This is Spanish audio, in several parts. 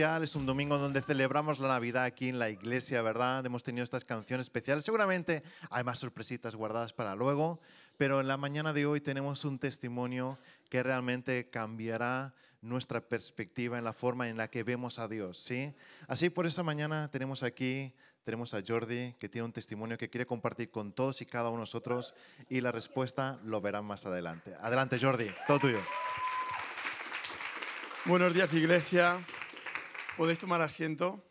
Es un domingo donde celebramos la Navidad aquí en la iglesia, ¿verdad? Hemos tenido estas canciones especiales. Seguramente hay más sorpresitas guardadas para luego, pero en la mañana de hoy tenemos un testimonio que realmente cambiará nuestra perspectiva en la forma en la que vemos a Dios, ¿sí? Así por esa mañana tenemos aquí, tenemos a Jordi que tiene un testimonio que quiere compartir con todos y cada uno de nosotros y la respuesta lo verán más adelante. Adelante Jordi, todo tuyo. Buenos días iglesia. ¿Podéis tomar asiento?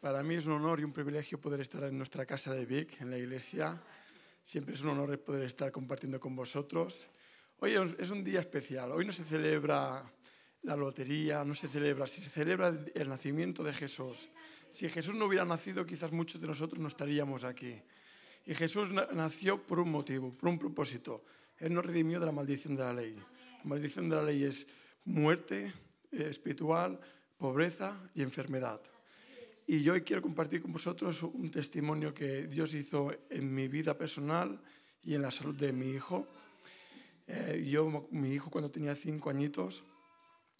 Para mí es un honor y un privilegio poder estar en nuestra casa de Vic, en la iglesia. Siempre es un honor poder estar compartiendo con vosotros. Hoy es un día especial. Hoy no se celebra la lotería, no se celebra, se celebra el nacimiento de Jesús. Si Jesús no hubiera nacido, quizás muchos de nosotros no estaríamos aquí. Y Jesús nació por un motivo, por un propósito. Él nos redimió de la maldición de la ley. La maldición de la ley es muerte, espiritual, pobreza y enfermedad. Y yo hoy quiero compartir con vosotros un testimonio que Dios hizo en mi vida personal y en la salud de mi hijo. Eh, yo, mi hijo cuando tenía cinco añitos,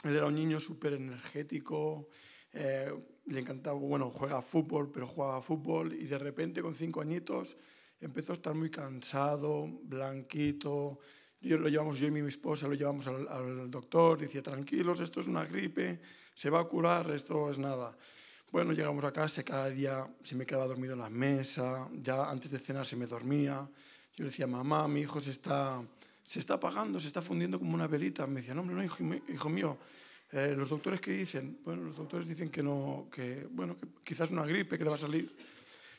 él era un niño súper energético, eh, le encantaba, bueno, juega fútbol, pero jugaba fútbol y de repente con cinco añitos empezó a estar muy cansado, blanquito, yo lo llevamos, yo y mi esposa lo llevamos al, doctor, decía, tranquilos, esto es una gripe, se va a curar, esto es nada. Bueno, llegamos a casa, cada día se me quedaba dormido en la mesa, ya antes de cenar se me dormía. Yo le decía, mamá, mi hijo se está, se está apagando, se está fundiendo como una velita. Me decía, no, hombre, no, hijo, mío, eh, los doctores que dicen, bueno, los doctores dicen que no, que bueno, quizás una gripe que le va a salir.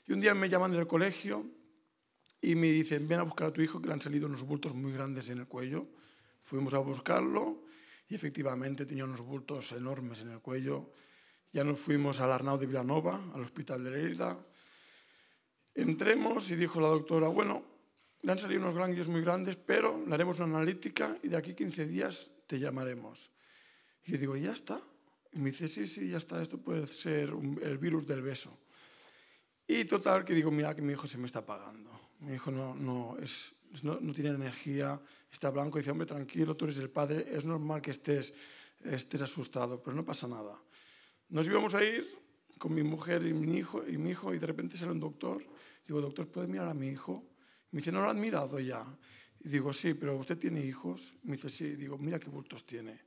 Y un día me llaman del colegio y me dicen, ven a buscar a tu hijo que le han salido unos bultos muy grandes en el cuello. Fuimos a buscarlo y efectivamente tenía unos bultos enormes en el cuello. Ya nos fuimos al Arnau de Villanova, al hospital de Lerida. Entremos y dijo la doctora, bueno, le han salido unos ganglios muy grandes, pero le haremos una analítica y de aquí 15 días te llamaremos. Y yo digo, ¿ya está? Y me dice, sí, sí, ya está, esto puede ser el virus del beso. Y total, que digo, mira que mi hijo se me está apagando. Mi hijo no, no, es, no, no, tiene energía, está blanco. Dice, hombre, tranquilo, tú eres el padre, es normal que estés, estés asustado, pero no pasa nada. Nos íbamos a ir con mi mujer y mi hijo, y mi hijo, y de repente sale un doctor. Digo, doctor, ¿puede mirar a mi hijo? Me dice, ¿no lo han mirado ya? Y digo, sí, pero ¿usted tiene hijos? Me dice, sí. Digo, mira qué bultos tiene.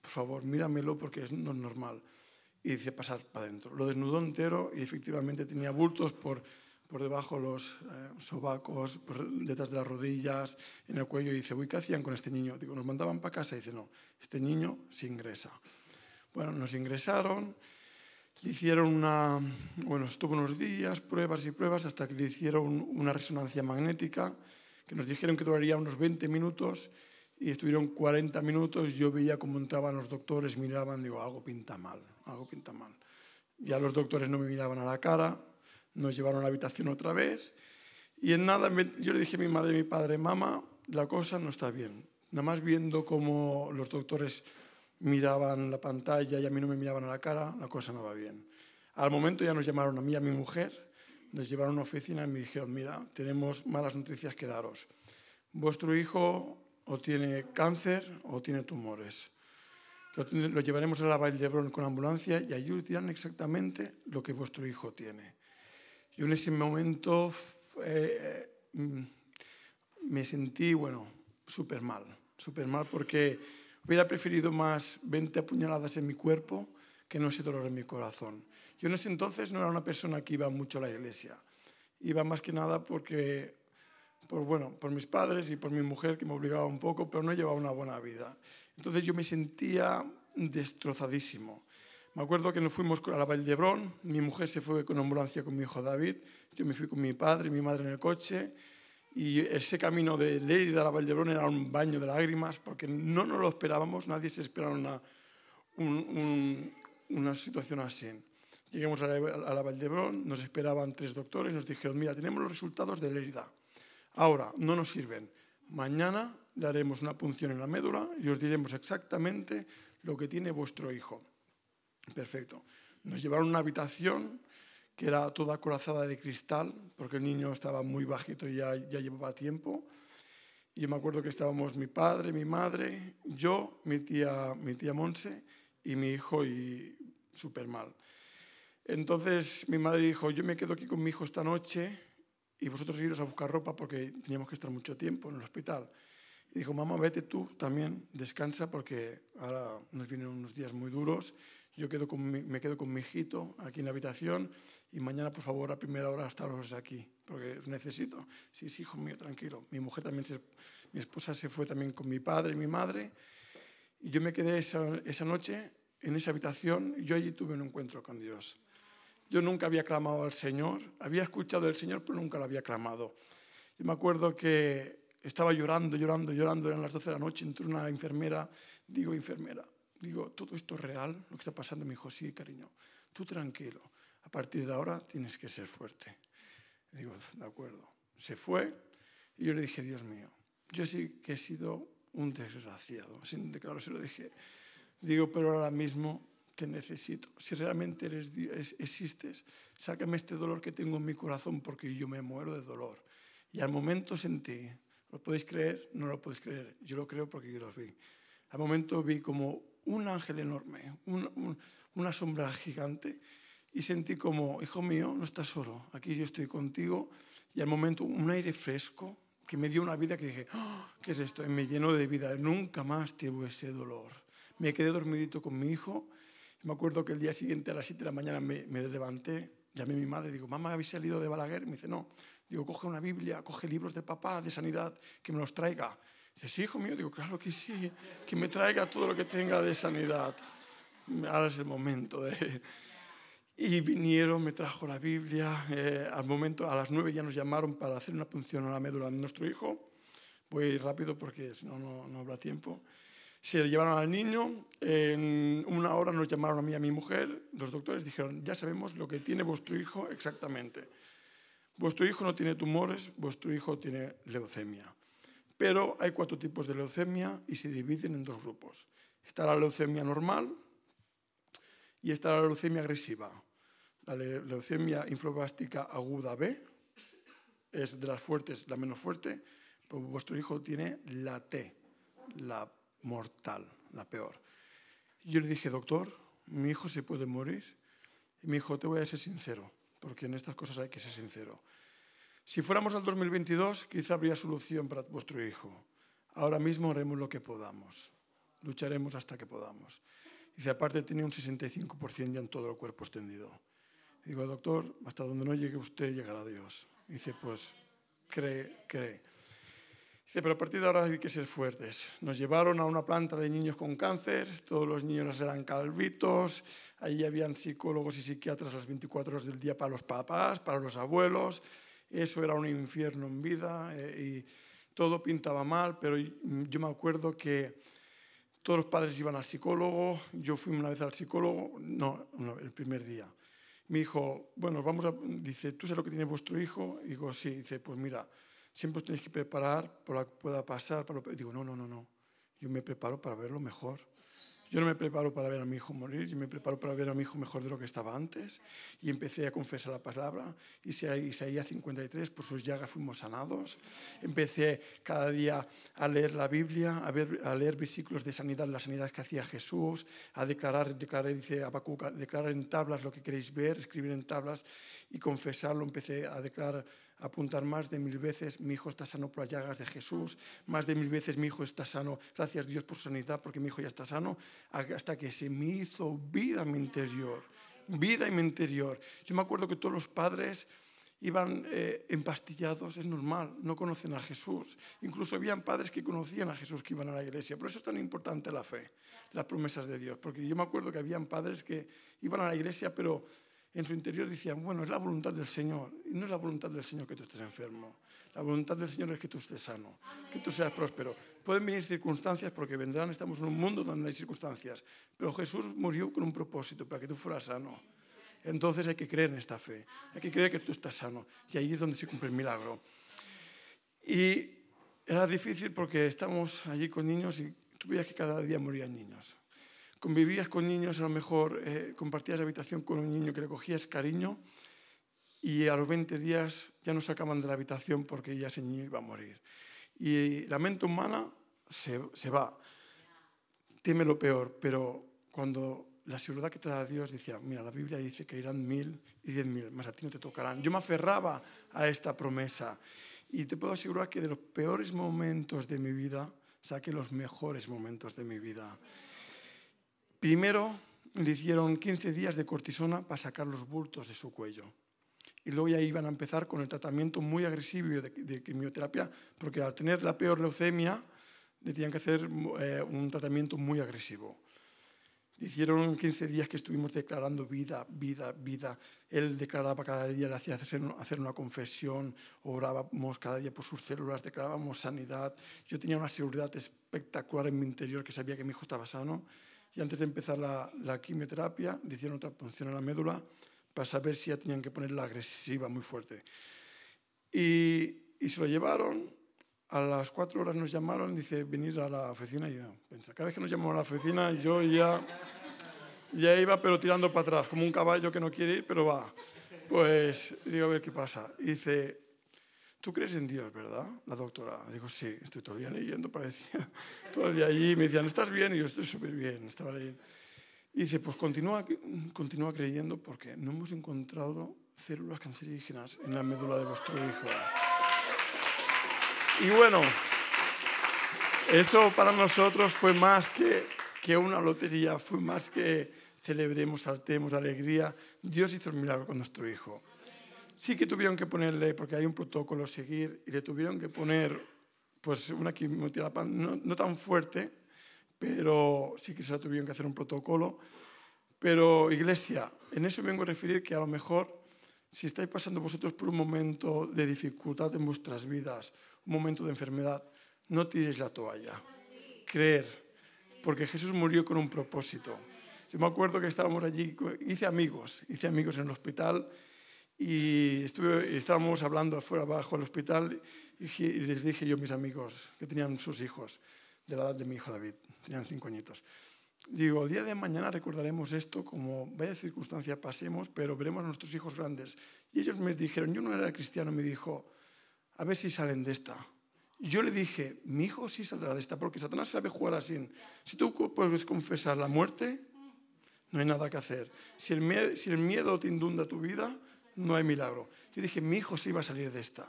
Por favor, míramelo porque no es normal. Y dice, pasar para adentro. Lo desnudó entero y efectivamente tenía bultos por por debajo los eh, sobacos, detrás de las rodillas, en el cuello, y dice, uy, ¿qué hacían con este niño? Digo, nos mandaban para casa, y dice, no, este niño se ingresa. Bueno, nos ingresaron, le hicieron una, bueno, estuvo unos días, pruebas y pruebas, hasta que le hicieron una resonancia magnética, que nos dijeron que duraría unos 20 minutos, y estuvieron 40 minutos, yo veía cómo entraban los doctores, miraban, digo, algo pinta mal, algo pinta mal. Ya los doctores no me miraban a la cara, nos llevaron a la habitación otra vez y en nada yo le dije a mi madre y mi padre, mamá, la cosa no está bien. Nada más viendo cómo los doctores miraban la pantalla y a mí no me miraban a la cara, la cosa no va bien. Al momento ya nos llamaron a mí y a mi mujer, nos llevaron a una oficina y me dijeron, mira, tenemos malas noticias que daros. Vuestro hijo o tiene cáncer o tiene tumores. Lo, llevaremos a la Valle de Brón con ambulancia y allí dirán exactamente lo que vuestro hijo tiene. Yo en ese momento eh, mm, me sentí, bueno, súper mal, súper mal porque hubiera preferido más 20 apuñaladas en mi cuerpo que no ese dolor en mi corazón. Yo en ese entonces no era una persona que iba mucho a la iglesia. Iba más que nada porque, por, bueno, por mis padres y por mi mujer que me obligaba un poco, pero no llevaba una buena vida. Entonces yo me sentía destrozadísimo. Me acuerdo que nos fuimos a la Valle de Brón, mi mujer se fue con ambulancia con mi hijo David, yo me fui con mi padre y mi madre en el coche, y ese camino de Lérida a la Valle de Brón era un baño de lágrimas, porque no nos lo esperábamos, nadie se esperaba una, una situación así. Llegamos a la, a la nos esperaban tres doctores, nos dijeron, mira, tenemos los resultados de Lérida. Ahora, no nos sirven. Mañana le haremos una punción en la médula y os diremos exactamente lo que tiene vuestro hijo. Perfecto. Nos llevaron a una habitación que era toda corazada de cristal, porque el niño estaba muy bajito y ya, ya llevaba tiempo. Y yo me acuerdo que estábamos mi padre, mi madre, yo, mi tía, mi tía Monse y mi hijo y súper mal. Entonces mi madre dijo, yo me quedo aquí con mi hijo esta noche y vosotros iros a buscar ropa porque teníamos que estar mucho tiempo en el hospital. Y dijo, mamá, vete tú también, descansa porque ahora nos vienen unos días muy duros. Yo quedo con me quedo con mi hijito aquí en la habitación y mañana, por favor, a primera hora estaros aquí, porque os necesito. Sí, sí, hijo mío, tranquilo. Mi mujer también, se, mi esposa se fue también con mi padre y mi madre. Y yo me quedé esa, esa noche en esa habitación y yo allí tuve un encuentro con Dios. Yo nunca había clamado al Señor, había escuchado del Señor, pero nunca lo había clamado. Yo me acuerdo que estaba llorando, llorando, llorando, eran las 12 de la noche, entró una enfermera, digo, enfermera, digo, ¿todo esto es real? Lo que está pasando, me dijo, sí, cariño, tú tranquilo, a partir de ahora tienes que ser fuerte. Digo, de acuerdo. Se fue y yo le dije, Dios mío, yo sí que he sido un desgraciado, sin declarar, se lo dije. Digo, pero ahora mismo te necesito. Si realmente eres, existes, sácame este dolor que tengo en mi corazón porque yo me muero de dolor. Y al momento sentí, ¿lo podéis creer? No lo podéis creer. Yo lo creo porque yo lo vi. Al momento vi como un ángel enorme, una sombra gigante y sentí como, hijo mío, no estás solo, aquí yo estoy contigo. Y al momento un aire fresco que me dio una vida que dije, ¡Ah! ¿qué es esto? Y me llenó de vida. Nunca más tuve ese dolor. Me quedé dormidito con mi hijo me acuerdo que el día siguiente a las 7 de la mañana me, levanté, llamé a mi madre digo, mamá, ¿habéis salido de Balaguer? Y me dice, no. Digo, coge una Biblia, coge libros de papá, de sanidad, que me los traiga. Dice, sí, hijo mío. Digo, claro que sí, que me traiga todo lo que tenga de sanidad. Ahora es el momento de... Y vinieron, me trajo la Biblia. Eh, al momento, a las 9 ya nos llamaron para hacer una punción a la médula de nuestro hijo. Voy rápido porque si no, no habrá tiempo. Se llevaron al niño, en una hora nos llamaron a mí y a mi mujer, los doctores dijeron, ya sabemos lo que tiene vuestro hijo exactamente. Vuestro hijo no tiene tumores, vuestro hijo tiene leucemia. Pero hay cuatro tipos de leucemia y se dividen en dos grupos. Está la leucemia normal y está la leucemia agresiva. La leucemia infloblástica aguda B es de las fuertes, la menos fuerte, pero vuestro hijo tiene la T, la mortal, la peor. yo le dije, doctor, mi hijo se puede morir. Y me dijo, te voy a ser sincero, porque en estas cosas hay que ser sincero. Si fuéramos al 2022, quizá habría solución para vuestro hijo. Ahora mismo haremos lo que podamos. Lucharemos hasta que podamos. Dice, aparte tiene un 65% ya en todo el cuerpo extendido. Digo, doctor, hasta donde no llegue usted, llegará Dios. Dice, pues, cree, cree. Dice, pero a partir de ahora hay que ser fuertes. Nos llevaron a una planta de niños con cáncer, todos los niños eran calvitos, allí habían psicólogos y psiquiatras las 24 horas del día para los papás, para los abuelos. Eso era un infierno en vida eh, y todo pintaba mal, pero yo me acuerdo que todos los padres iban al psicólogo, yo fui una vez al psicólogo, no, el primer día. Mi hijo, bueno, vamos a, dice, ¿tú sabes lo que tiene vuestro hijo? Y digo, sí, dice, pues mira, siempre os tenéis que preparar por lo que pueda pasar. Para lo... Digo, no, no, no, no. Yo me preparo para verlo mejor. Yo no me preparo para ver a mi hijo morir, yo me preparo para ver a mi hijo mejor de lo que estaba antes. Y empecé a confesar la palabra. Y Isaías 53, por sus llagas fuimos sanados. Empecé cada día a leer la Biblia, a, ver, a leer versículos de sanidad, las sanidades que hacía Jesús, a declarar, declarar dice Abacuc, declarar en tablas lo que queréis ver, escribir en tablas y confesarlo. Empecé a declarar apuntar más de mil veces, mi hijo está sano por las llagas de Jesús, más de mil veces mi hijo está sano, gracias Dios por su sanidad, porque mi hijo ya está sano, hasta que se me hizo vida en mi interior, vida en mi interior. Yo me acuerdo que todos los padres iban eh, empastillados, es normal, no conocen a Jesús. Incluso habían padres que conocían a Jesús que iban a la iglesia. Por eso es tan importante la fe, las promesas de Dios. Porque yo me acuerdo que habían padres que iban a la iglesia, pero en su interior decían, bueno, es la voluntad del Señor. Y no es la voluntad del Señor que tú estés enfermo. La voluntad del Señor es que tú estés sano, que tú seas próspero. Pueden venir circunstancias porque vendrán, estamos en un mundo donde hay circunstancias. Pero Jesús murió con un propósito, para que tú fueras sano. Entonces hay que creer en esta fe, hay que creer que tú estás sano. Y ahí es donde se cumple el milagro. Y era difícil porque estamos allí con niños y tú veías que cada día morían niños convivías con niños, a lo mejor eh, compartías habitación con un niño que le cogías cariño y a los 20 días ya no sacaban de la habitación porque ya ese niño iba a morir. Y la mente humana se, se va, teme lo peor, pero cuando la seguridad que te da Dios decía, mira, la Biblia dice que irán mil y diez mil, más a ti no te tocarán. Yo me aferraba a esta promesa y te puedo asegurar que de los peores momentos de mi vida saqué los mejores momentos de mi vida. Primero le hicieron 15 días de cortisona para sacar los bultos de su cuello. Y luego ya iban a empezar con el tratamiento muy agresivo de, quimioterapia, porque al tener la peor leucemia, le tenían que hacer eh, un tratamiento muy agresivo. Hicieron 15 días que estuvimos declarando vida, vida, vida. Él declaraba cada día, le hacía hacer una confesión, orábamos cada día por sus células, declarábamos sanidad. Yo tenía una seguridad espectacular en mi interior que sabía que mi hijo estaba sano. Y antes de empezar la, la quimioterapia, le hicieron otra punción en la médula para saber si ya tenían que ponerla agresiva muy fuerte. Y, y se lo llevaron a las cuatro horas nos llamaron, dice, venir a la oficina. Y yo pensé, cada vez que nos llamaban a la oficina, yo ya, ya iba, pero tirando para atrás, como un caballo que no quiere ir, pero va. Pues digo, a ver qué pasa. Y dice, ¿tú crees en Dios, verdad? La doctora. Digo, sí, estoy todo el día leyendo, parecía. Todo el día allí. Me decían, ¿estás bien? Y yo, estoy súper bien, estaba leyendo. Y dice, pues continúa, continúa creyendo porque no hemos encontrado células cancerígenas en la médula de vuestro hijo. Y bueno, eso para nosotros fue más que, que una lotería, fue más que celebremos, saltemos, alegría. Dios hizo el milagro con nuestro hijo. Sí que tuvieron que ponerle, porque hay un protocolo a seguir, y le tuvieron que poner pues una quimioterapia no, no tan fuerte, pero sí que se la tuvieron que hacer un protocolo. Pero iglesia, en eso vengo a referir que a lo mejor si estáis pasando vosotros por un momento de dificultad en vuestras vidas, un momento de enfermedad, no tiréis la toalla. Creer, porque Jesús murió con un propósito. Yo me acuerdo que estábamos allí, hice amigos, hice amigos en el hospital y estuve, estábamos hablando afuera abajo del hospital y les dije yo a mis amigos que tenían sus hijos de la edad de mi hijo David, tenían cinco añitos. Digo, el día de mañana recordaremos esto como vaya circunstancia pasemos, pero veremos a nuestros hijos grandes. Y ellos me dijeron, yo no era cristiano, me dijo, a ver si salen de esta. Y yo le dije, mi hijo sí saldrá de esta, porque Satanás sabe jugar así. Si tú puedes confesar la muerte, no hay nada que hacer. Si el, si el miedo te inunda tu vida, no hay milagro. Yo dije, mi hijo sí va a salir de esta.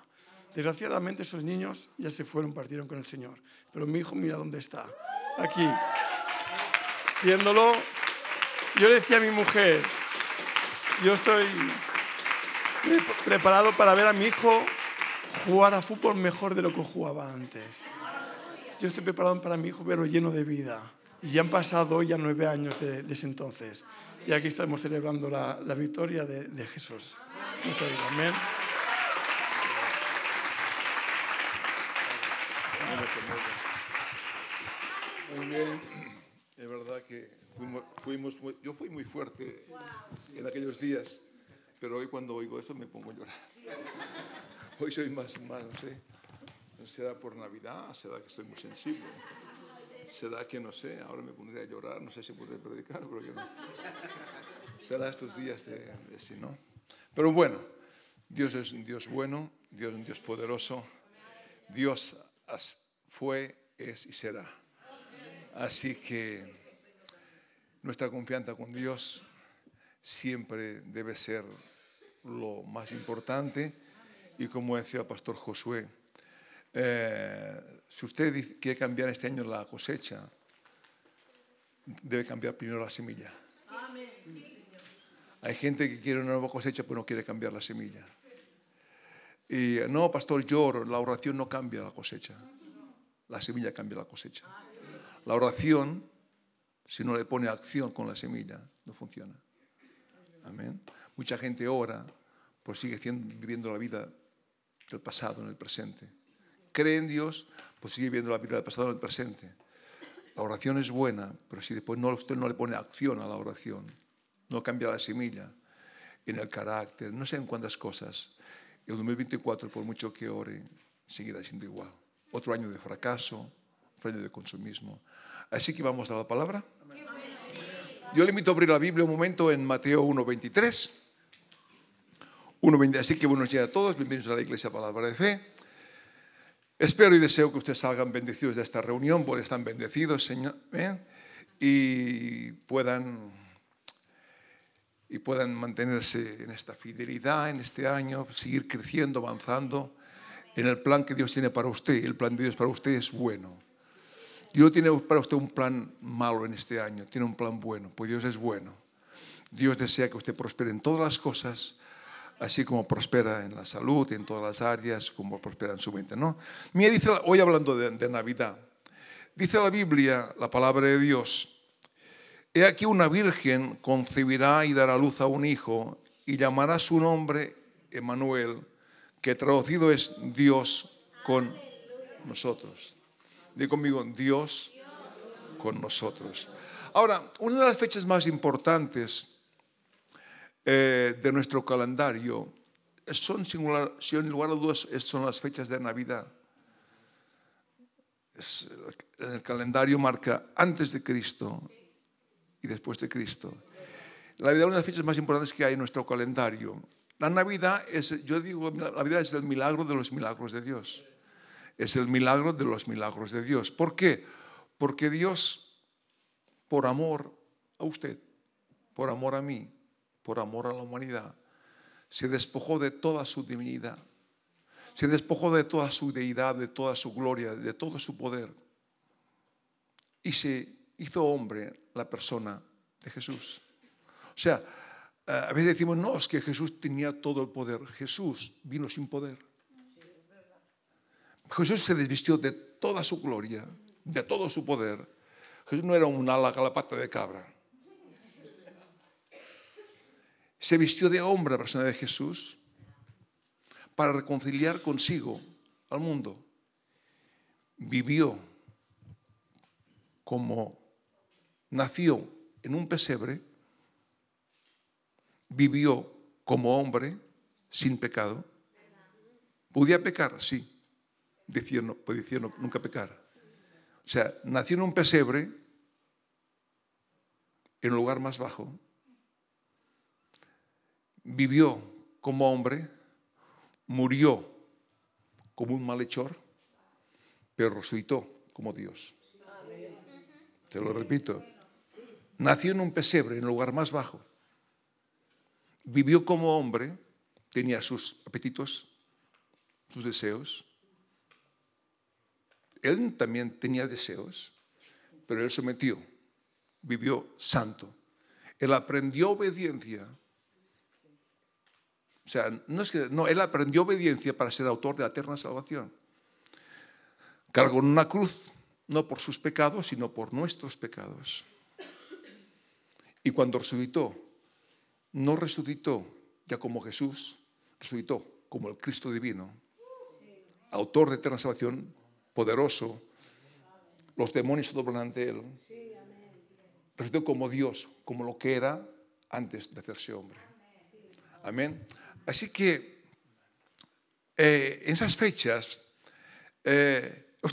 Desgraciadamente esos niños ya se fueron, partieron con el Señor. Pero mi hijo mira dónde está. Aquí. Viéndolo, yo le decía a mi mujer, yo estoy preparado para ver a mi hijo jugar a fútbol mejor de lo que jugaba antes. Yo estoy preparado para mi hijo verlo lleno de vida. Y ya han pasado ya nueve años de, ese entonces. Y aquí estamos celebrando la, la victoria de, de Jesús. Amén. Muy bien. Es verdad que fuimos, yo fui muy fuerte en aquellos días, pero hoy cuando oigo eso me pongo a llorar. Hoy soy más, más, no sé, será por Navidad, será que estoy muy sensible, será que no sé, ahora me pondré a llorar, no sé si podré predicar, pero yo no. Será estos días de, sí, ¿no? Pero bueno, Dios es un Dios bueno, Dios es un Dios poderoso, Dios fue, es y será. Así que nuestra confianza con Dios siempre debe ser lo más importante y como decía el pastor Josué, eh, si usted quiere cambiar este año la cosecha, debe cambiar primero la semilla. Hay gente que quiere una nueva cosecha pero no quiere cambiar la semilla. Y no, pastor, lloro, la oración no cambia la cosecha. La semilla cambia la cosecha. La oración, si no le pone acción con la semilla, no funciona. Amén. Mucha gente ora, pues sigue viviendo la vida del pasado en el presente. Cree en Dios, pues sigue viviendo la vida del pasado en el presente. La oración es buena, pero si después no, usted no le pone acción a la oración, no cambia la semilla en el carácter, no sé en cuántas cosas, el 2024, por mucho que ore, seguirá siendo igual. Otro año de fracaso, otro año de consumismo. Así que vamos a la palabra. Yo le invito a abrir la Biblia un momento en Mateo 1.23. Así que buenos días a todos, bienvenidos a la Iglesia Palabra de Fe. Espero y deseo que ustedes salgan bendecidos de esta reunión, porque están bendecidos, Señor. ¿eh? y puedan, y puedan mantenerse en esta fidelidad en este año, seguir creciendo, avanzando en el plan que Dios tiene para usted. El plan de Dios para usted es bueno. Dios tiene para usted un plan malo en este año, tiene un plan bueno, pues Dios es bueno. Dios desea que usted prospere en todas las cosas, así como prospera en la salud, en todas las áreas, como prospera en su mente. ¿no? Mira, dice, hoy hablando de, Navidad, dice la Biblia, la palabra de Dios, he aquí una virgen concebirá y dará luz a un hijo y llamará su nombre Emanuel, que traducido es Dios con nosotros. Digo conmigo, Dios con nosotros. Ahora, una de las fechas más importantes eh, de nuestro calendario son, singular, en lugar de dudas, son las fechas de Navidad. el calendario marca antes de Cristo y después de Cristo. La Navidad es una de las fechas más importantes que hay en nuestro calendario. La Navidad es, yo digo, la Navidad es el milagro de los milagros de Dios. Es el milagro de los milagros de Dios. ¿Por qué? Porque Dios, por amor a usted, por amor a mí, por amor a la humanidad, se despojó de toda su divinidad, se despojó de toda su deidad, de toda su gloria, de todo su poder, y se hizo hombre la persona de Jesús. O sea, a veces decimos, no, es que Jesús tenía todo el poder. Jesús vino sin poder. Jesús se desvistió de toda su gloria, de todo su poder. Jesús no era un ala a la pata de cabra. Se vistió de hombre la persona de Jesús para reconciliar consigo al mundo. Vivió como nació en un pesebre, vivió como hombre sin pecado. ¿Podía pecar? Sí. Decía, no, decía nunca pecar. O sea, nació en un pesebre, en un lugar más bajo, vivió como hombre, murió como un malhechor, pero resucitó como Dios. Te lo repito. Nació en un pesebre, en el lugar más bajo. Vivió como hombre, tenía sus apetitos, sus deseos. Él también tenía deseos, pero él sometió, vivió santo. Él aprendió obediencia o sea, no es que, no, él aprendió obediencia para ser autor de la eterna salvación. Cargó en una cruz, no por sus pecados, sino por nuestros pecados. Y cuando resucitó, no resucitó ya como Jesús, resucitó como el Cristo divino, autor de eterna salvación, poderoso. Los demonios se doblan ante él. Resucitó como Dios, como lo que era antes de hacerse hombre. Amén. Así que eh, en esas fechas, eh, o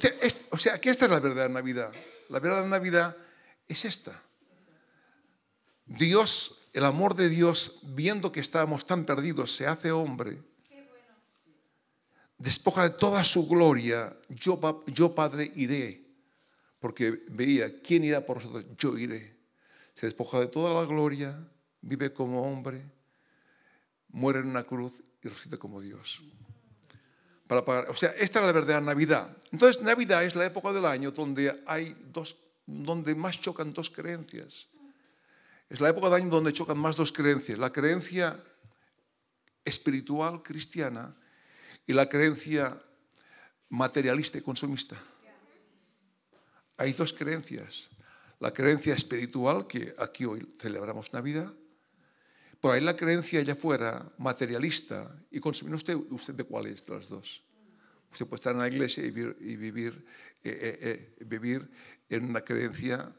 sea, que esta es la verdadera Navidad. La verdadera Navidad es esta. Dios, el amor de Dios, viendo que estábamos tan perdidos, se hace hombre. Despoja de toda su gloria. Yo, yo, Padre, iré. Porque veía, ¿quién irá por nosotros? Yo iré. Se despoja de toda la gloria, vive como hombre muere en una cruz y resucita como Dios. Para pagar. O sea, esta es la verdadera Navidad. Entonces, Navidad es la época del año donde hay dos, donde más chocan dos creencias. Es la época del año donde chocan más dos creencias. La creencia espiritual cristiana y la creencia materialista y consumista. Hay dos creencias. La creencia espiritual, que aquí hoy celebramos Navidad, por ahí la creencia allá fuera, materialista, y consumir, usted, usted de cuál es de las dos. Usted puede estar en la iglesia y vivir, eh, eh, eh, vivir, en una creencia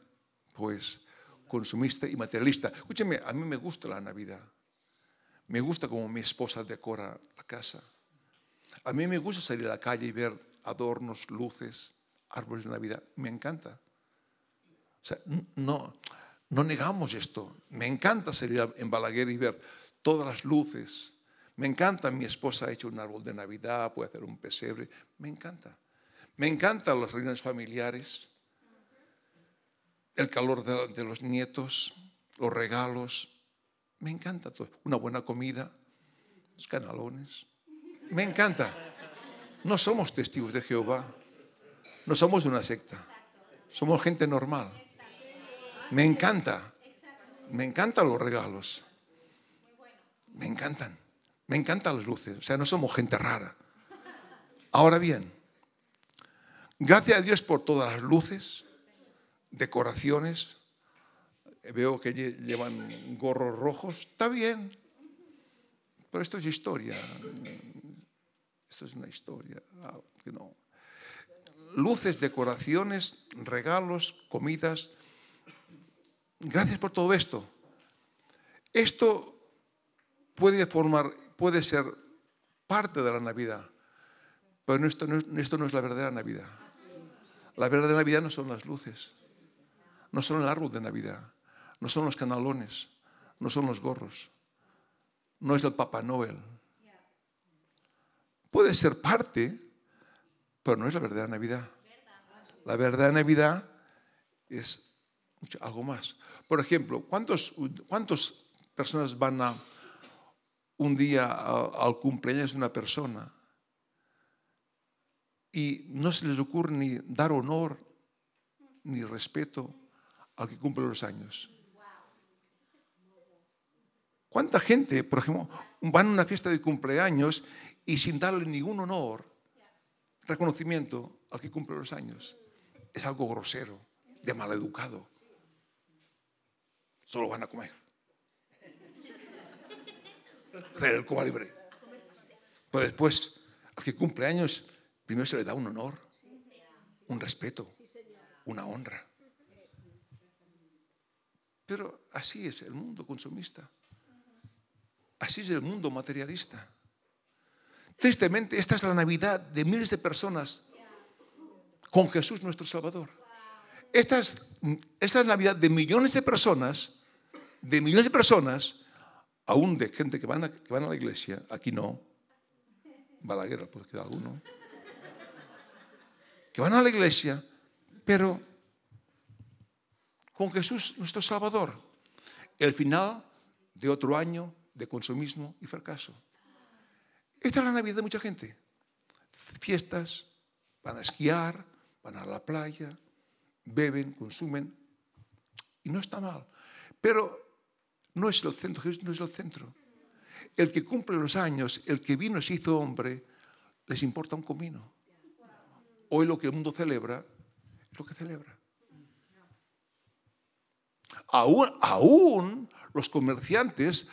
pues consumista y materialista. Escúcheme, a mí me gusta la Navidad. Me gusta como mi esposa decora la casa. A mí me gusta salir a la calle y ver adornos, luces, árboles de Navidad. Me encanta. O sea, no, no negamos esto. Me encanta salir en Balaguer y ver todas las luces. Me encanta, mi esposa ha hecho un árbol de Navidad, puede hacer un pesebre. Me encanta. Me encantan las reuniones familiares. el calor de, los nietos, los regalos. Me encanta todo. Una buena comida, los canalones. Me encanta. No somos testigos de Jehová. No somos una secta. Somos gente normal. Me encanta. Me encantan los regalos. Me encantan. Me encantan las luces. O sea, no somos gente rara. Ahora bien, gracias a Dios por todas las luces, decoraciones. Veo que lle- llevan gorros rojos. Está bien. Pero esto es historia. Esto es una historia. ah, no. Luces, decoraciones, regalos, comidas. Gracias por todo esto. Esto puede formar, puede ser parte de la Navidad, pero esto no, es- esto no es la verdadera Navidad. La verdadera Navidad no son las luces, no son el árbol de Navidad, no son los canalones, no son los gorros, no es el Papá Noel. Puede ser parte, pero no es la verdadera Navidad. La verdadera Navidad es algo más. Por ejemplo, ¿cuántos, ¿cuántas personas van a un día al cumpleaños de una persona y no se les ocurre ni dar honor ni respeto al que cumple los años? ¿Cuánta gente, por ejemplo, van a una fiesta de cumpleaños y sin darle ningún honor, reconocimiento al que cumple los años? Es algo grosero, de maleducado. Solo van a comer. El coma libre. Pero después, al que cumple años, primero se le da un honor, un respeto, una honra. Pero así es el mundo consumista. Así es el mundo materialista. Tristemente, esta es la Navidad de miles de personas con Jesús nuestro Salvador. Esta es, esta es Navidad de millones de personas, de millones de personas, aún de gente que van a, que van a la iglesia, aquí no, va la guerra, puede quedar alguno, que van a la iglesia, pero con Jesús nuestro Salvador. El final de otro año de consumismo y fracaso. Esta es la Navidad de mucha gente. Fiestas, van a esquiar, van a la playa, beben, consumen. Y no está mal. Pero no es el centro, Jesús no es el centro. El que cumple los años, el que vino y se hizo hombre, les importa un comino. Hoy lo que el mundo celebra es lo que celebra. Aún, aún los comerciantes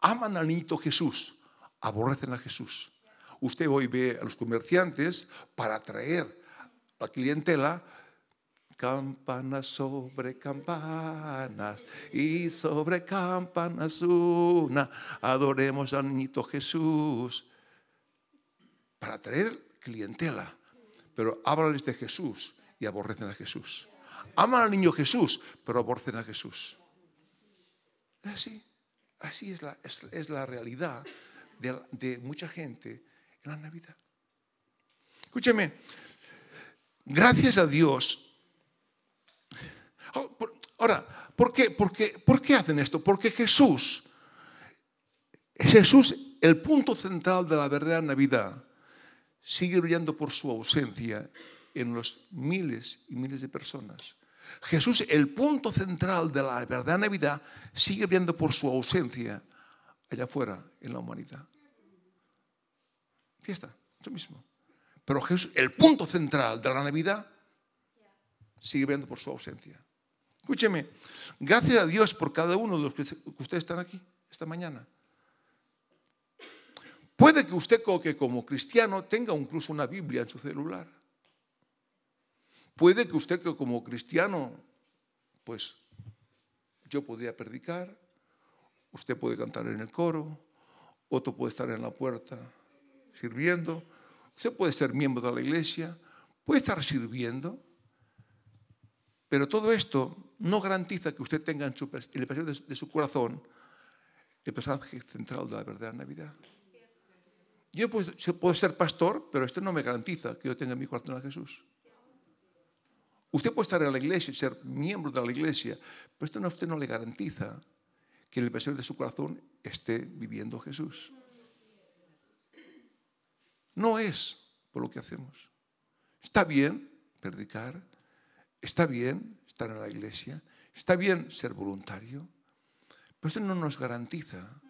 aman al niñito Jesús, aborrecen a Jesús. Usted hoy ve a los comerciantes para atraer la clientela, campanas sobre campanas y sobre campanas una, adoremos al niñito Jesús. Para atraer clientela, pero háblales de Jesús y aborrecen a Jesús. Aman al niño Jesús, pero aborrecen a Jesús. Es así, así es la, es la realidad de, de mucha gente en la Navidad. Escúcheme, gracias a Dios. Ahora, ¿por qué, por, qué, ¿por qué hacen esto? Porque Jesús, Jesús, el punto central de la verdadera Navidad, sigue brillando por su ausencia en los miles y miles de personas. Jesús, el punto central de la verdadera Navidad, sigue brillando por su ausencia allá afuera en la humanidad. Fiesta, eso mismo. Pero Jesús, el punto central de la Navidad, sigue brillando por su ausencia. Escúcheme, gracias a Dios por cada uno de los que ustedes están aquí esta mañana. Puede que usted que como cristiano tenga incluso una Biblia en su celular. Puede que usted que como cristiano, pues yo podría predicar, usted puede cantar en el coro, otro puede estar en la puerta sirviendo, usted puede ser miembro de la iglesia, puede estar sirviendo, pero todo esto no garantiza que usted tenga en, su, el paseo de, su corazón el personaje central de la verdadera Navidad. Yo puedo, puedo, ser pastor, pero esto no me garantiza que yo tenga en mi corazón a Jesús. Usted puede estar en la iglesia ser miembro de la iglesia, pero esto no, usted no le garantiza que en el pesebre de su corazón esté viviendo Jesús. No es por lo que hacemos. Está bien predicar, está bien estar en la iglesia, está bien ser voluntario, pero esto no nos garantiza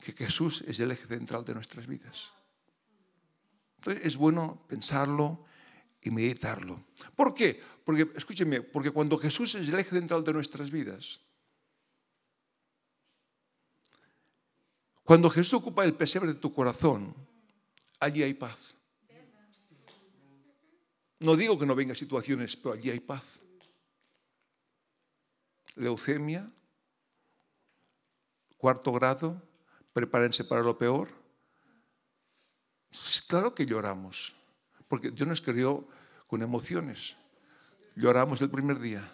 que Jesús es el eje central de nuestras vidas. Entonces es bueno pensarlo y meditarlo. ¿Por qué? Porque, escúcheme, porque cuando Jesús es el eje central de nuestras vidas, cuando Jesús ocupa el pesebre de tu corazón, allí hay paz. No digo que no vengan situaciones, pero allí hay paz. Leucemia, cuarto grado, prepárense para lo peor. Claro que lloramos, porque Dios nos creó con emociones. Lloramos el primer día.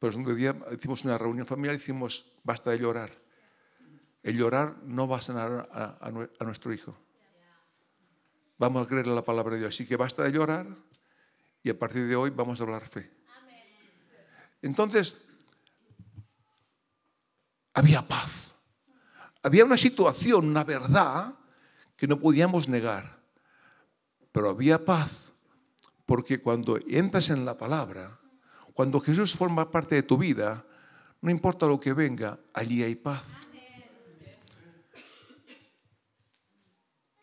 Pero el segundo día hicimos una reunión familiar y decimos, basta de llorar. El llorar no va a sanar a nuestro hijo. Vamos a creer en la palabra de Dios. Así que basta de llorar y a partir de hoy vamos a hablar fe. Entonces, había paz. Había una situación, una verdad que no podíamos negar. Pero había paz porque cuando entras en la palabra, cuando Jesús forma parte de tu vida, no importa lo que venga, allí hay paz.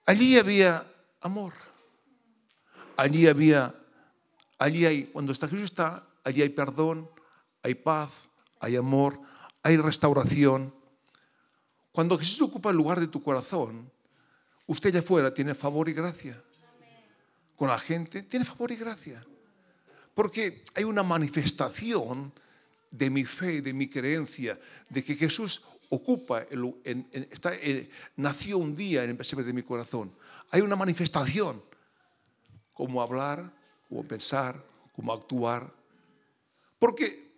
Allí había amor. Allí había, allí hay, cuando está Jesús está, allí hay perdón, hay paz, hay amor, hay restauración. Cuando Jesús ocupa el lugar de tu corazón, usted allá afuera tiene favor y gracia. Con la gente tiene favor y gracia. Porque hay una manifestación de mi fe, de mi creencia, de que Jesús ocupa, está, eh, nació un día en el pesebre de mi corazón. Hay una manifestación, como hablar, como pensar, como actuar. Porque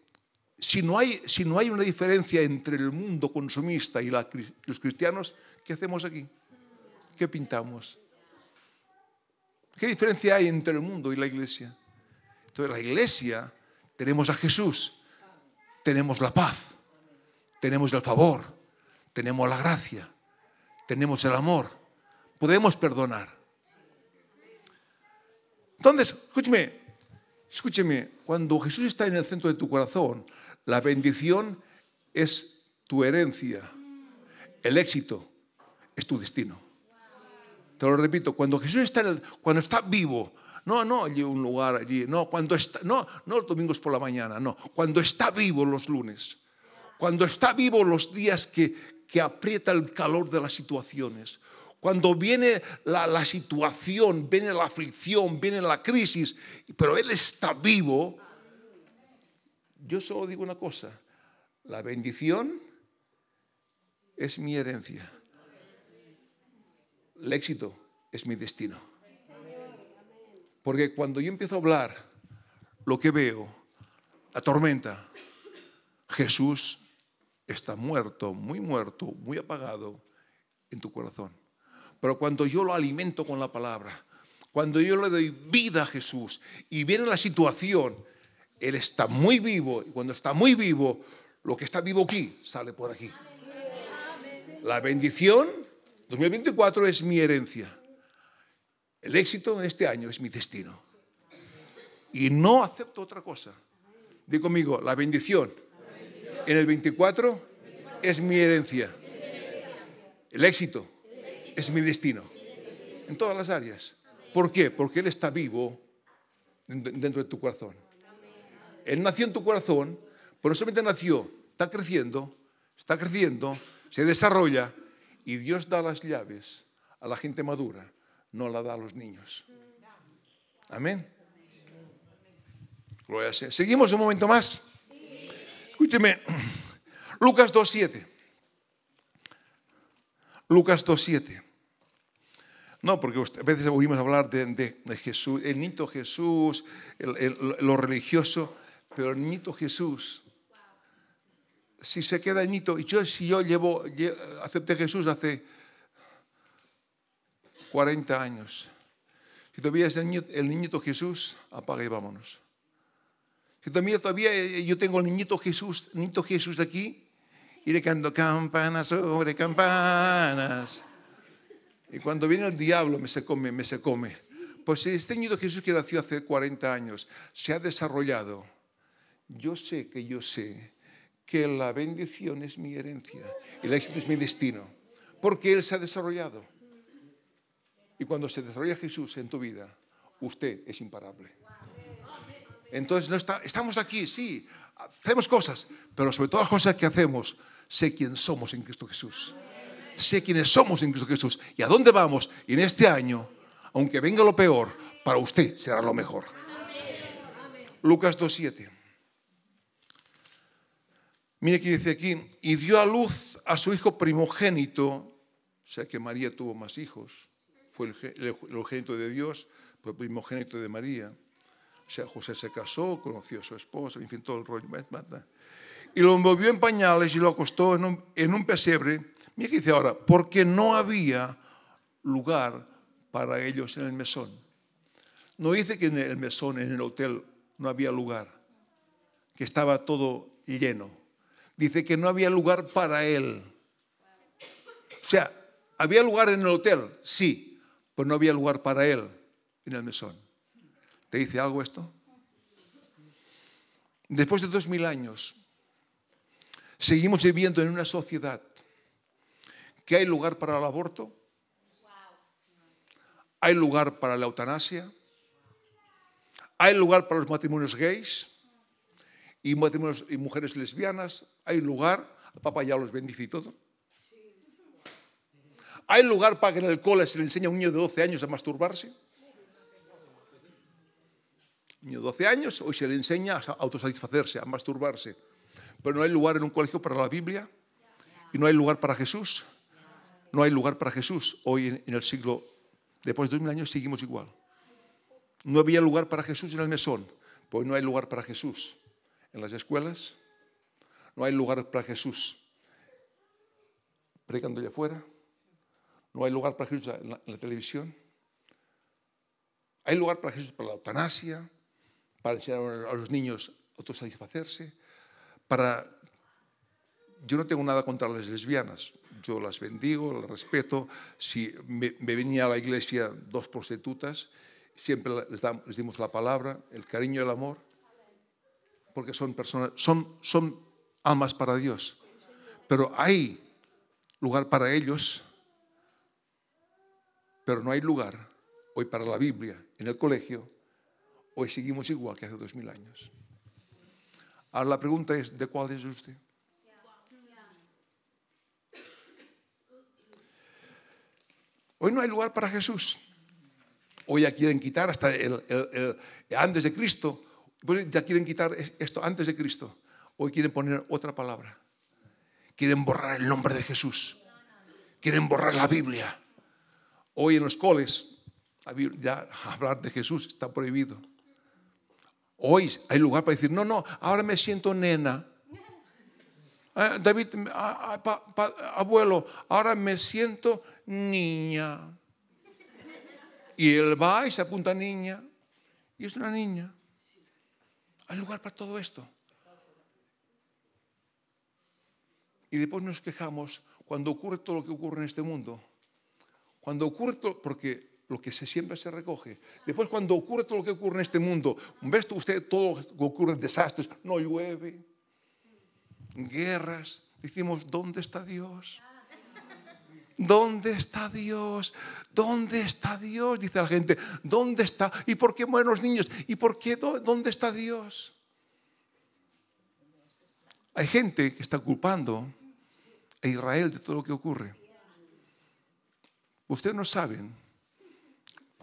si no hay, si no hay una diferencia entre el mundo consumista y los cristianos, ¿qué hacemos aquí? ¿Qué pintamos? ¿Qué diferencia hay entre el mundo y la iglesia? Entonces, la iglesia tenemos a Jesús, tenemos la paz, tenemos el favor, tenemos la gracia, tenemos el amor, podemos perdonar. Entonces, escúcheme, escúcheme, cuando Jesús está en el centro de tu corazón, la bendición es tu herencia. El éxito es tu destino. Te lo repito, cuando Jesús está, cuando está vivo, no, no allí un lugar allí, no, cuando está, no, no los domingos por la mañana, no, cuando está vivo los lunes, cuando está vivo los días que, que aprieta el calor de las situaciones, cuando viene la, situación, viene la aflicción, viene la crisis, pero Él está vivo, yo solo digo una cosa, la bendición es mi herencia. El éxito es mi destino. Porque cuando yo empiezo a hablar lo que veo, la tormenta, Jesús está muerto, muy muerto, muy apagado en tu corazón. Pero cuando yo lo alimento con la palabra, cuando yo le doy vida a Jesús y viene la situación, él está muy vivo y cuando está muy vivo, lo que está vivo aquí sale por aquí. La bendición 2024 es mi herencia. El éxito en este año es mi destino. Y no acepto otra cosa. Digo conmigo, la bendición en el 24 es mi herencia. El éxito es mi destino. En todas las áreas. ¿Por qué? Porque Él está vivo dentro de tu corazón. Él nació en tu corazón, pero no solamente nació, está creciendo, está creciendo, se desarrolla y Dios da las llaves a la gente madura, no la da a los niños. Amén. Seguimos un momento más. Escúcheme, Lucas 2.7. Lucas 2.7. No, porque a veces oímos hablar de, Jesús, el niño Jesús, lo religioso pero el niñito Jesús, si se queda el niñito, y yo si yo llevo, acepté Jesús hace 40 años, Si todavía es el, niño- niñito Jesús, apaga y vámonos. Si todavía, todavía eh, yo tengo el niñito Jesús, niñito Jesús aquí, iré cantando campanas sobre campanas. Y cuando viene el diablo me se come, me se come. Pues si este niñito Jesús que nació hace 40 años se ha desarrollado, yo sé que yo sé que la bendición es mi herencia, el éxito es mi destino, porque Él se ha desarrollado. Y cuando se desarrolla Jesús en tu vida, usted es imparable. Entonces no está, estamos aquí, sí, hacemos cosas, pero sobre todas las cosas que hacemos, sé quién somos en Cristo Jesús. Sé quiénes somos en Cristo Jesús y a dónde vamos. Y en este año, aunque venga lo peor, para usted será lo mejor. Lucas 2.7. Mire que dice aquí, y dio a luz a su hijo primogénito, o sea que María tuvo más hijos, fue el, el primogénito de Dios, fue primogénito de María. O sea, José se casó, conoció a su esposa, en fin, todo el rollo. Y lo envolvió en pañales y lo acostó en un, en un pesebre. Mira que dice ahora, porque no había lugar para ellos en el mesón. No dice que en el mesón, en el hotel, no había lugar, que estaba todo lleno. Dice que no había lugar para él. O sea, ¿había lugar en el hotel? Sí, pero no había lugar para él en el mesón. ¿Te dice algo esto? Después de dos mil años, seguimos viviendo en una sociedad que hay lugar para el aborto, hay lugar para la eutanasia, hay lugar para los matrimonios gays y, matrimonios, y mujeres lesbianas, hay lugar, el Papa ya los bendice y todo. Hay lugar para que en el cole se le enseñe a un niño de 12 años a masturbarse. Un niño de 12 años, hoy se le enseña a autosatisfacerse, a masturbarse. Pero no hay lugar en un colegio para la Biblia y no hay lugar para Jesús. No hay lugar para Jesús. Hoy en, el siglo, después de dos mil años, seguimos igual. No había lugar para Jesús en el mesón. Pues no hay lugar para Jesús en las escuelas. No hay lugar para Jesús predicando allá afuera. No hay lugar para Jesús en la, en la televisión. Hay lugar para Jesús para la eutanasia, para enseñar a los niños a autosatisfacerse, para... Yo no tengo nada contra las lesbianas, yo las bendigo, las respeto. Si me, me venía a la iglesia dos prostitutas, siempre les, les dimos la palabra, el cariño el amor, porque son personas, son, son almas para Dios. Pero hay lugar para ellos, pero no hay lugar hoy para la Biblia en el colegio. Hoy seguimos igual que hace dos mil años. Ahora la pregunta es, ¿de cuál es usted? Hoy no hay lugar para Jesús. Hoy ya quieren quitar hasta el, antes de Cristo. Pues ya quieren quitar esto antes de Cristo. Hoy quieren poner otra palabra. Quieren borrar el nombre de Jesús. Quieren borrar la Biblia. Hoy en los coles ya hablar de Jesús está prohibido. Hoy hay lugar para decir, no, no, ahora me siento nena. Ah, David, ah, ah, abuelo, ahora me siento niña. Y él va y se apunta a niña. Y es una niña. Hay lugar para todo esto. Y después nos quejamos cuando ocurre todo lo que ocurre en este mundo. Cuando ocurre todo, porque lo que se siembra se recoge. Después cuando ocurre todo lo que ocurre en este mundo, ¿ves usted todo lo que ocurre, desastres? No llueve, guerras. Decimos, ¿dónde está Dios? ¿Dónde está Dios? ¿Dónde está Dios? Dice la gente, ¿dónde está? ¿Y por qué mueren los niños? ¿Y por qué? dó- ¿Dónde está Dios? Hay gente que está culpando a Israel de todo lo que ocurre. Ustedes no saben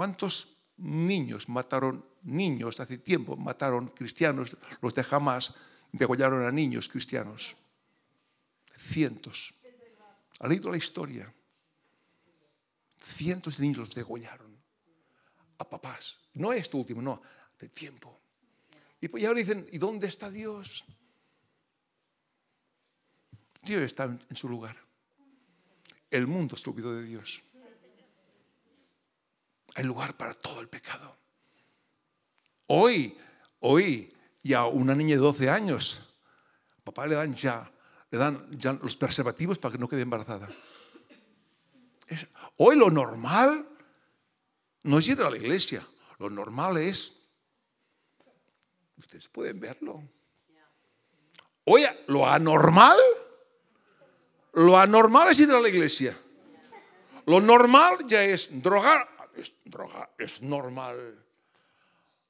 cuántos niños mataron, niños hace tiempo mataron cristianos, los de Hamas degollaron a niños cristianos. Cientos. ¿Ha leído la historia? Cientos de niños los degollaron a papás. No esto último, no, de tiempo. Y pues ahora dicen, ¿y dónde está Dios? Dios está en en su lugar. El mundo se olvidó de Dios. Hay lugar para todo el pecado. Hoy, hoy, ya una niña de 12 años, papá le dan ya, le dan ya los preservativos para que no quede embarazada. Hoy lo normal no es ir a la iglesia, lo normal es, ustedes pueden verlo. Oye, lo anormal, lo anormal es ir a la iglesia. Lo normal ya es drogar, es droga, es normal.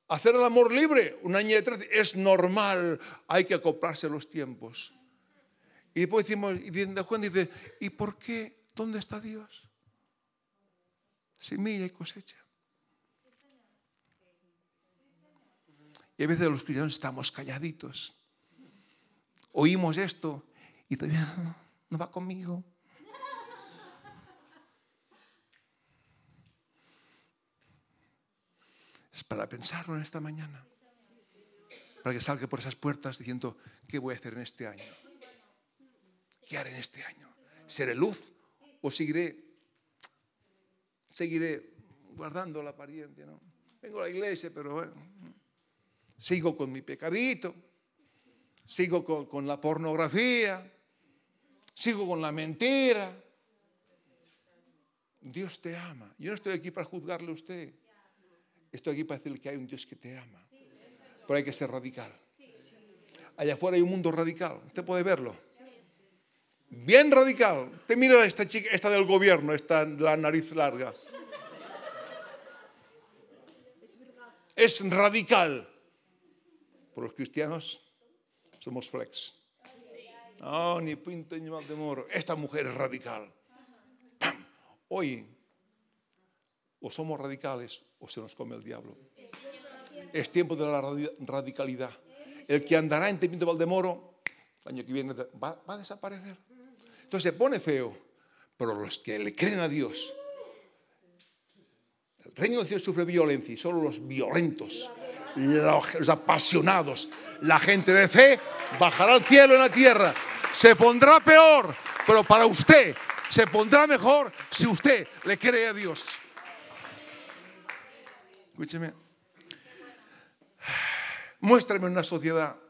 Hacer el amor libre, un año de 13, es normal, hay que acoplarse los tiempos. Y después decimos, y Juan dice, ¿y por qué? ¿Dónde está Dios? Semilla y cosecha. Y a veces los cristianos estamos calladitos. Oímos esto y todavía no va conmigo. Para pensarlo en esta mañana. Para que salga por esas puertas diciendo, ¿qué voy a hacer en este año? ¿Qué haré en este año? ¿Seré luz o seguiré, seguiré guardando la apariencia? ¿no? Vengo a la iglesia, pero sigo con mi pecadito, sigo con, con la pornografía, sigo con la mentira. Dios te ama. Yo no estoy aquí para juzgarle a usted. Estoy aquí para decirle que hay un Dios que te ama. Pero hay que ser radical. Allá afuera hay un mundo radical. Usted puede verlo. Bien radical. Usted mira esta chica, esta del gobierno, esta la nariz larga. Es radical. Por los cristianos somos flex. No, ni pinto ni mal de moro. Esta mujer es radical. ¡Pam! Hoy o somos radicales o se nos come el diablo. Es tiempo de la radi- radicalidad. El que andará en Temiente Valdemoro, el año que viene va, va a desaparecer. Entonces se pone feo, pero los que le creen a Dios, el reino de Dios sufre violencia y solo los violentos, los, los apasionados, la gente de fe bajará al cielo en la tierra. Se pondrá peor, pero para usted se pondrá mejor si usted le cree a Dios. Escúcheme. Muéstrame una sociedad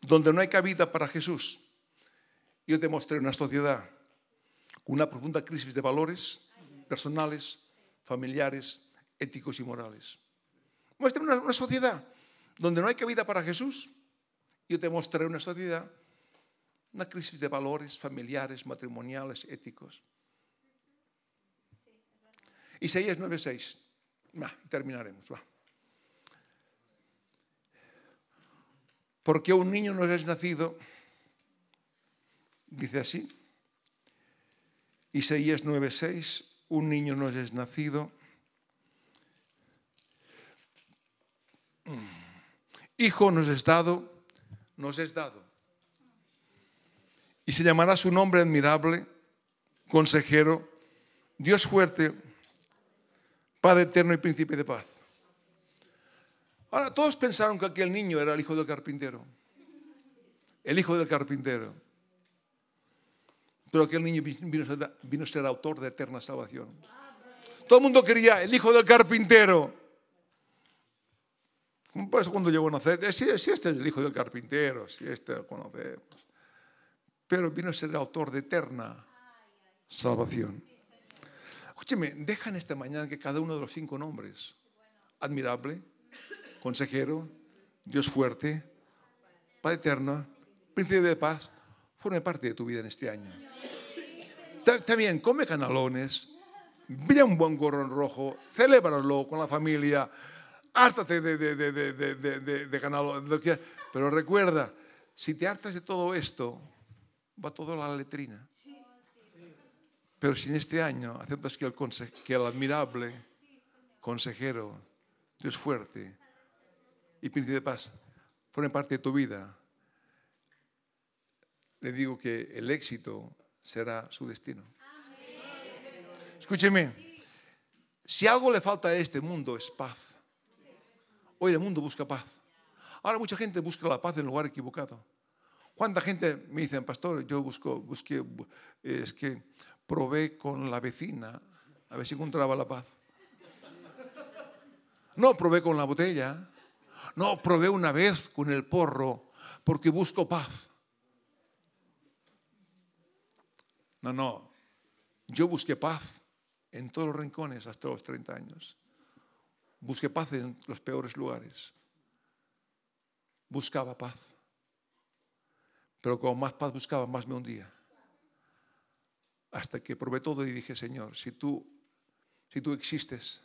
donde no hay cabida para Jesús. Yo te mostré una sociedad con una profunda crisis de valores personales, familiares, éticos y morales. Muéstrame una, una sociedad donde no hay cabida para Jesús. Yo te mostré una sociedad, una crisis de valores familiares, matrimoniales, éticos. Isaías 9:6. Y terminaremos. Va. Porque un niño nos es nacido, dice así, Isaías 9:6, un niño nos es nacido, hijo nos es dado, nos es dado, y se llamará su nombre admirable, consejero, Dios fuerte, Padre eterno y príncipe de paz. Ahora, todos pensaron que aquel niño era el hijo del carpintero. El hijo del carpintero. Pero aquel niño vino a ser, autor de eterna salvación. Todo el mundo quería el hijo del carpintero. Pues cuando llegó a nacer, sí, sí, este es el hijo del carpintero, si este lo conocemos. Pero vino a ser autor de eterna salvación. Escúcheme, dejan esta mañana que cada uno de los cinco nombres, admirable, consejero, Dios fuerte, Padre eterno, príncipe de paz, forme parte de tu vida en este año. Está, bien, come canalones, brilla un buen gorro en rojo, celébralo con la familia, hártate de, de, de, de, de, canalones, pero recuerda, si te hartas de todo esto, va todo a la letrina. Pero si en este año aceptas que el, conse- que el admirable consejero, Dios fuerte y príncipe de paz formen parte de tu vida, le digo que el éxito será su destino. Escúcheme, si algo le falta a este mundo es paz. Hoy el mundo busca paz. Ahora mucha gente busca la paz en el lugar equivocado. ¿Cuánta gente me dicen, pastor, yo busco, busqué, bu- es que probé con la vecina a ver si encontraba la paz? No probé con la botella. No, probé una vez con el porro porque busco paz. No, no. Yo busqué paz en todos los rincones hasta los 30 años. Busqué paz en los peores lugares. Buscaba paz. Pero como más paz buscaba, más me hundía. Hasta que probé todo y dije, Señor, si tú, si tú existes,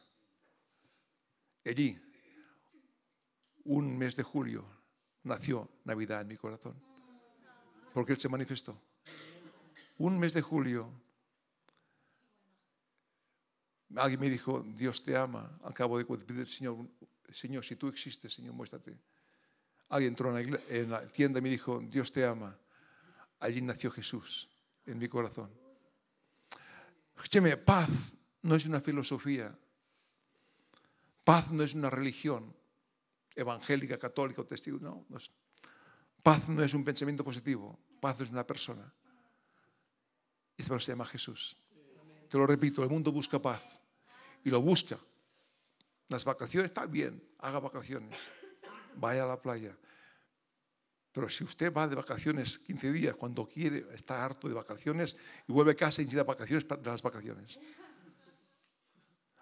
allí, un mes de julio, nació Navidad en mi corazón. Porque Él se manifestó. Un mes de julio, alguien me dijo, Dios te ama. Al cabo de pedir, Señor, Señor, si tú existes, Señor, muéstrate. Alguien entró en la, tienda y me dijo, Dios te ama. Allí nació Jesús en mi corazón. Escúcheme, paz no es una filosofía. Paz no es una religión evangélica, católica o testigo. No, paz no es un pensamiento positivo. Paz es una persona. Y se llama Jesús. Te lo repito, el mundo busca paz. Y lo busca. Las vacaciones está bien, haga vacaciones. Vaya a la playa. Pero si usted va de vacaciones 15 días, cuando quiere, está harto de vacaciones y vuelve a casa y necesita vacaciones de las vacaciones.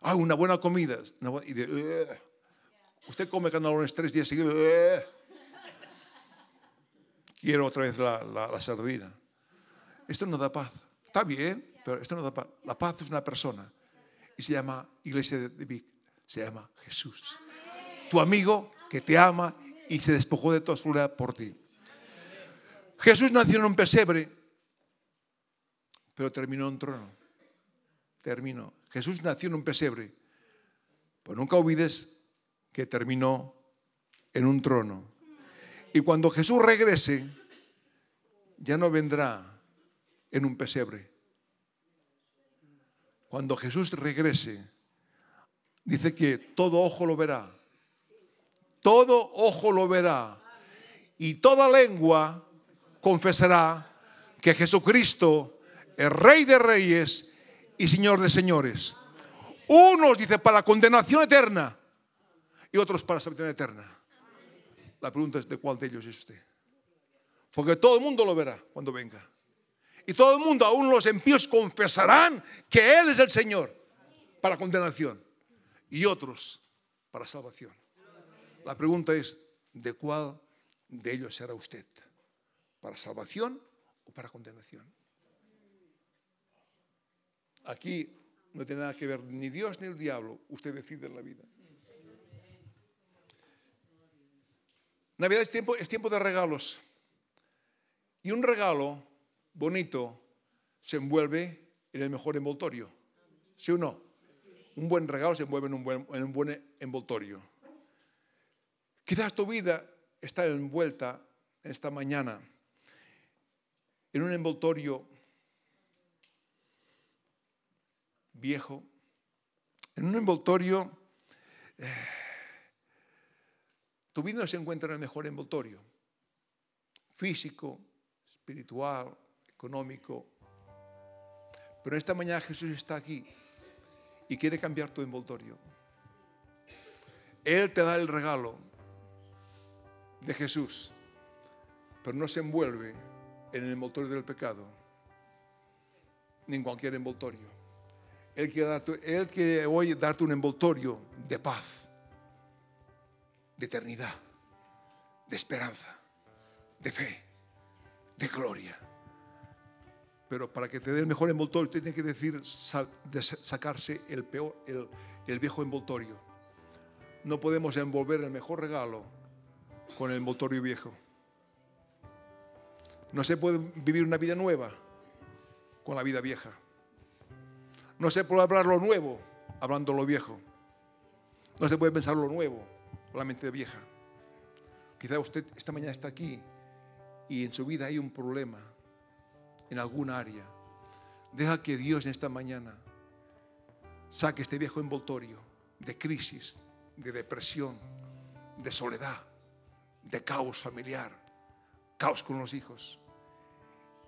Ah, una buena comida. y de, Usted come canalones tres días seguidos. Eh. Quiero otra vez la, sardina. Esto no da paz. Está bien, pero esto no da paz. La paz es una persona. Y se llama Iglesia de Vic. Se llama Jesús. Tu amigo que te ama y se despojó de toda su por ti. Jesús nació en un pesebre, pero terminó en un trono. Terminó. Jesús nació en un pesebre. Pues nunca olvides que terminó en un trono. Y cuando Jesús regrese, ya no vendrá en un pesebre. Cuando Jesús regrese, dice que todo ojo lo verá. Todo ojo lo verá. Y toda lengua confesará que Jesucristo es Rey de Reyes y Señor de Señores. Unos dice para condenación eterna y otros para salvación eterna. La pregunta es de cuál de ellos es usted. Porque todo el mundo lo verá cuando venga. Y todo el mundo, aún los impíos, confesarán que Él es el Señor para condenación. Y otros para salvación. La pregunta es, ¿de cuál de ellos será usted? ¿Para salvación o para condenación? Aquí no tiene nada que ver ni Dios ni el diablo. Usted decide la vida. Navidad es tiempo, es tiempo de regalos. Y un regalo bonito se envuelve en el mejor envoltorio. ¿Sí o no? Un buen regalo se envuelve en un buen, en un buen envoltorio. Quizás tu vida está envuelta en esta mañana en un envoltorio viejo, en un envoltorio... Eh, tu vida no se encuentra en el mejor envoltorio, físico, espiritual, económico. Pero esta mañana Jesús está aquí y quiere cambiar tu envoltorio. Él te da el regalo de Jesús, pero no se envuelve en el envoltorio del pecado, ni en cualquier envoltorio. Él quiere, hoy darte un envoltorio de paz de eternidad, de esperanza, de fe, de gloria. Pero para que te dé el mejor envoltorio, tiene que decir sacarse el, peor, el, el viejo envoltorio. No podemos envolver el mejor regalo con el envoltorio viejo. No se puede vivir una vida nueva con la vida vieja. No se puede hablar lo nuevo hablando lo viejo. No se puede pensar lo nuevo la mente vieja. Quizá usted esta mañana está aquí y en su vida hay un problema en alguna área. Deja que Dios en esta mañana saque este viejo envoltorio de crisis, de depresión, de soledad, de caos familiar, caos con los hijos.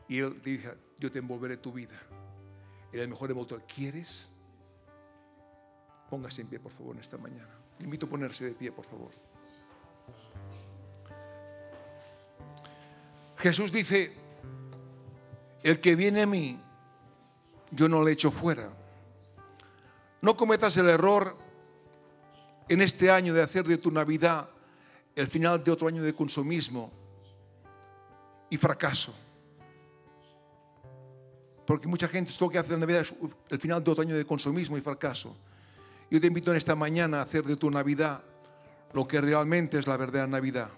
Y Él diga, yo te envolveré tu vida en el mejor envoltorio. ¿Quieres? Póngase en pie, por favor, en esta mañana. Le invito a ponerse de pie, por favor. Jesús dice, el que viene a mí, yo no le echo fuera. No cometas el error en este año de hacer de tu Navidad el final de otro año de consumismo y fracaso. Porque mucha gente esto que hace en Navidad es el final de otro año de consumismo y fracaso. Yo te invito en esta mañana a hacer de tu Navidad lo que realmente es la verdadera Navidad.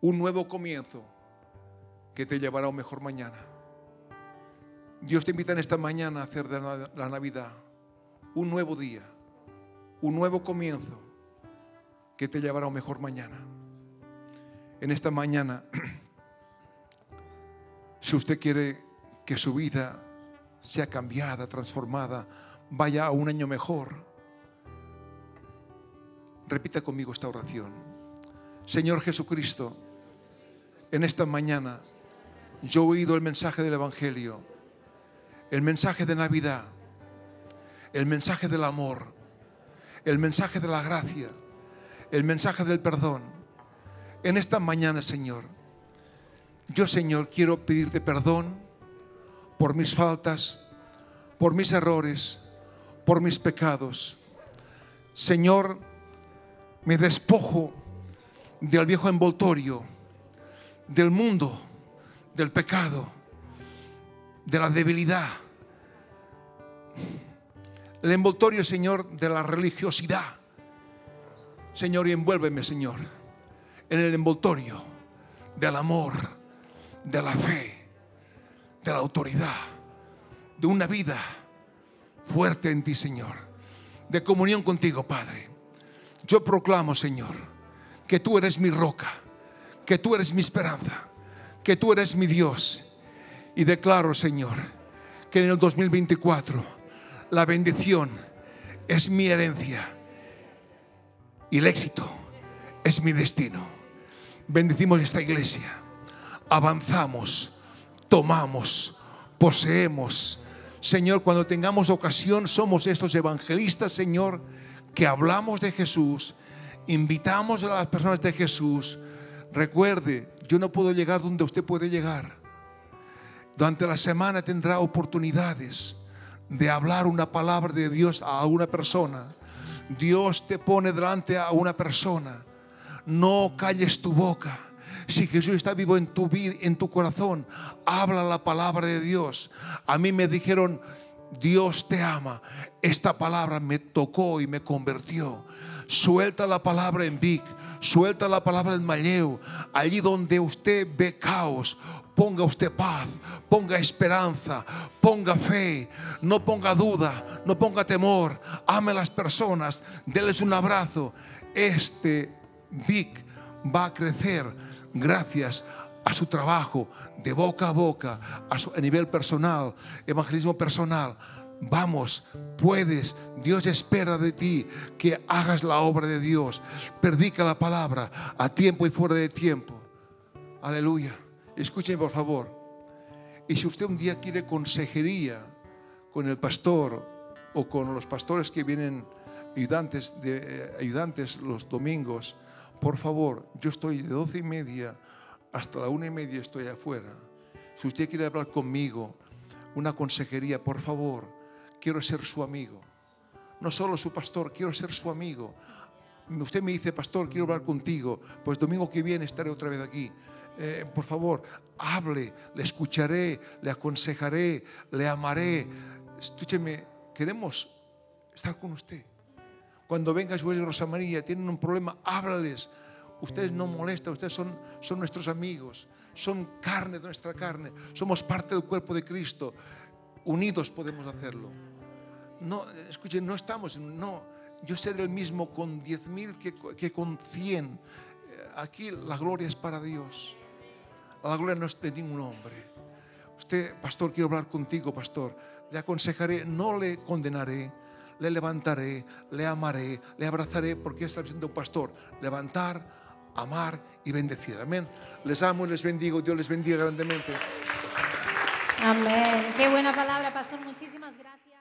Un nuevo comienzo que te llevará a un mejor mañana. Dios te invita en esta mañana a hacer de la Navidad un nuevo día, un nuevo comienzo que te llevará a un mejor mañana. En esta mañana, si usted quiere que su vida sea cambiada, transformada, vaya a un año mejor, repita conmigo esta oración. Señor Jesucristo, en esta mañana yo he oído el mensaje del Evangelio, el mensaje de Navidad, el mensaje del amor, el mensaje de la gracia, el mensaje del perdón. En esta mañana, Señor, yo, Señor, quiero pedirte perdón por mis faltas, por mis errores, por mis pecados. Señor, me despojo del viejo envoltorio, del mundo, del pecado, de la debilidad. El envoltorio, Señor, de la religiosidad. Señor, y envuélveme, Señor, en el envoltorio del amor, de la fe, de la autoridad, de una vida fuerte en ti, Señor, de comunión contigo, Padre. Yo proclamo, Señor, que tú eres mi roca, que tú eres mi esperanza, que tú eres mi Dios. Y declaro, Señor, que en el 2024 la bendición es mi herencia y el éxito es mi destino. Bendecimos esta iglesia, avanzamos, tomamos, poseemos. Señor, cuando tengamos ocasión, somos estos evangelistas, Señor, que hablamos de Jesús, invitamos a las personas de Jesús. Recuerde, yo no puedo llegar donde usted puede llegar. Durante la semana tendrá oportunidades de hablar una palabra de Dios a una persona. Dios te pone delante a una persona. No calles tu boca. Si Jesús está vivo en tu vida, en tu corazón, habla la palabra de Dios. A mí me dijeron, Dios te ama. Esta palabra me tocó y me convirtió. Suelta la palabra en Vic, suelta la palabra en Malleo. Allí donde usted ve caos, ponga usted paz, ponga esperanza, ponga fe, no ponga duda, no ponga temor. Ame a las personas, déles un abrazo. Este Vic va a crecer gracias a su trabajo de boca a boca, a, nivel personal, evangelismo personal Vamos, puedes. Dios espera de ti que hagas la obra de Dios. Predica la palabra a tiempo y fuera de tiempo. Aleluya. Escuchen por favor. Y si usted un día quiere consejería con el pastor o con los pastores que vienen ayudantes, de, eh, ayudantes los domingos, por favor, yo estoy de doce y media hasta la una y media estoy afuera. Si usted quiere hablar conmigo, una consejería, por favor, quiero ser su amigo. No solo su pastor, quiero ser su amigo. Usted me dice, pastor, quiero hablar contigo. Pues domingo que viene estaré otra vez aquí. Eh, por favor, hable, le escucharé, le aconsejaré, le amaré. Escúcheme, queremos estar con usted. Cuando venga Joel y Rosa María, tienen un problema, háblales. Ustedes no molestan, ustedes son, son nuestros amigos, son carne de nuestra carne, somos parte del cuerpo de Cristo. Unidos podemos hacerlo. No, escuchen, no estamos, no, yo seré el mismo con 10.000 que, que con 100. Aquí la gloria es para Dios. La gloria no es de ningún hombre. Usted, pastor, quiero hablar contigo, pastor. Le aconsejaré, no le condenaré, le levantaré, le amaré, le abrazaré, porque está siendo un pastor. Levantar, amar y bendecir. Amén. Les amo y les bendigo. Dios les bendiga grandemente. Amén. Qué buena palabra, pastor. Muchísimas gracias.